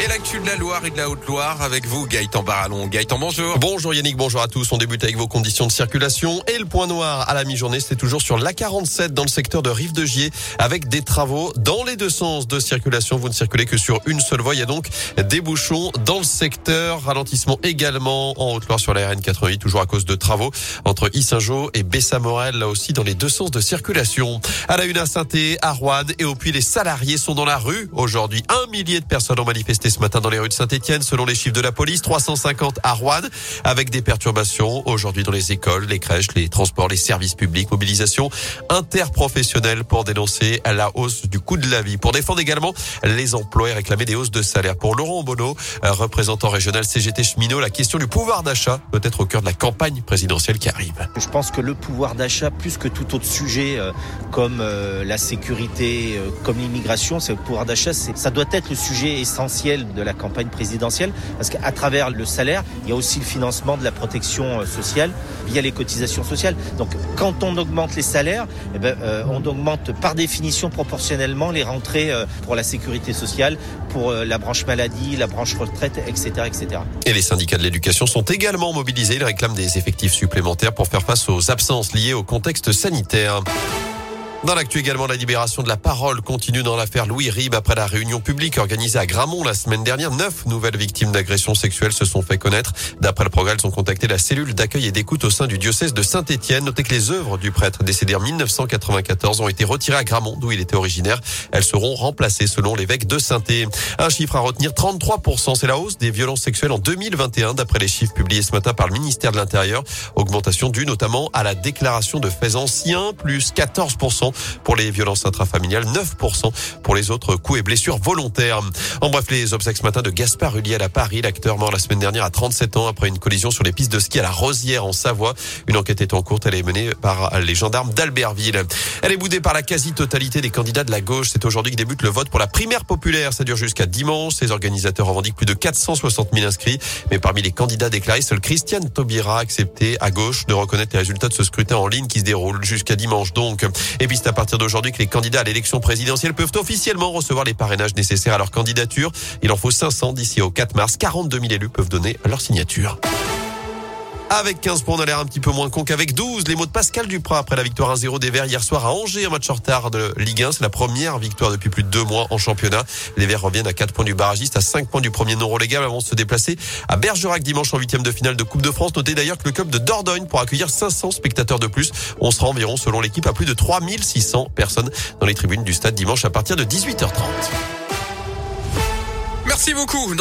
Et l'actu de la Loire et de la Haute-Loire avec vous, Gaëtan Barallon. Gaëtan, bonjour. Bonjour Yannick, bonjour à tous. On débute avec vos conditions de circulation. Et le point noir à la mi-journée, c'est toujours sur l'A47 dans le secteur de Rive de Gier avec des travaux dans les deux sens de circulation. Vous ne circulez que sur une seule voie. Il y a donc des bouchons dans le secteur. Ralentissement également en Haute-Loire sur la RN88, toujours à cause de travaux entre Issingeau et Bessamorel, là aussi dans les deux sens de circulation. À la une à saint à Rouen et au puits, les salariés sont dans la rue aujourd'hui. Un millier de personnes ont manifesté ce matin dans les rues de Saint-Etienne, selon les chiffres de la police, 350 à Rouen, avec des perturbations aujourd'hui dans les écoles, les crèches, les transports, les services publics, mobilisation interprofessionnelle pour dénoncer la hausse du coût de la vie, pour défendre également les emplois et réclamer des hausses de salaire. Pour Laurent Bonneau, représentant régional CGT cheminot, la question du pouvoir d'achat peut être au cœur de la campagne présidentielle qui arrive. Je pense que le pouvoir d'achat, plus que tout autre sujet euh, comme euh, la sécurité, euh, comme l'immigration, c'est le pouvoir d'achat, ça doit être le sujet essentiel de la campagne présidentielle, parce qu'à travers le salaire, il y a aussi le financement de la protection euh, sociale via les cotisations sociales. Donc quand on augmente les salaires, eh ben, euh, on augmente par définition proportionnellement les rentrées euh, pour la sécurité sociale, pour la branche maladie, la branche retraite, etc., etc. Et les syndicats de l'éducation sont également mobilisés. Ils réclament des effectifs supplémentaires pour faire face aux absences liées au contexte sanitaire. Dans l'actu également, la libération de la parole continue dans l'affaire Louis Rib après la réunion publique organisée à Gramont la semaine dernière. Neuf nouvelles victimes d'agressions sexuelles se sont fait connaître. D'après le progrès, elles ont contacté la cellule d'accueil et d'écoute au sein du diocèse de Saint-Étienne. Notez que les œuvres du prêtre décédé en 1994 ont été retirées à Gramont, d'où il était originaire. Elles seront remplacées selon l'évêque de saint -Étienne. Un chiffre à retenir, 33%. C'est la hausse des violences sexuelles en 2021, d'après les chiffres publiés ce matin par le ministère de l'Intérieur. Augmentation due notamment à la déclaration de faits anciens, plus 14% pour les violences intrafamiliales, 9% pour les autres coups et blessures volontaires. En bref, les obsèques ce matin de Gaspard Huliel à Paris, l'acteur mort la semaine dernière à 37 ans après une collision sur les pistes de ski à la Rosière en Savoie. Une enquête est en cours, elle est menée par les gendarmes d'Albertville. Elle est boudée par la quasi-totalité des candidats de la gauche. C'est aujourd'hui que débute le vote pour la primaire populaire. Ça dure jusqu'à dimanche. Les organisateurs revendiquent plus de 460 000 inscrits. Mais parmi les candidats déclarés, seul Christiane Taubira a accepté à gauche de reconnaître les résultats de ce scrutin en ligne qui se déroule jusqu'à dimanche donc. Et puis c'est à partir d'aujourd'hui que les candidats à l'élection présidentielle peuvent officiellement recevoir les parrainages nécessaires à leur candidature. Il en faut 500 d'ici au 4 mars. 42 000 élus peuvent donner leur signature. Avec 15 points, on a l'air un petit peu moins con qu'avec 12. Les mots de Pascal Duprat après la victoire 1-0 des Verts hier soir à Angers, un match en retard de Ligue 1. C'est la première victoire depuis plus de deux mois en championnat. Les Verts reviennent à 4 points du barragiste, à 5 points du premier non relégable avant de se déplacer à Bergerac dimanche en huitième de finale de Coupe de France. Notez d'ailleurs que le club de Dordogne pour accueillir 500 spectateurs de plus. On sera environ, selon l'équipe, à plus de 3600 personnes dans les tribunes du stade dimanche à partir de 18h30. Merci beaucoup.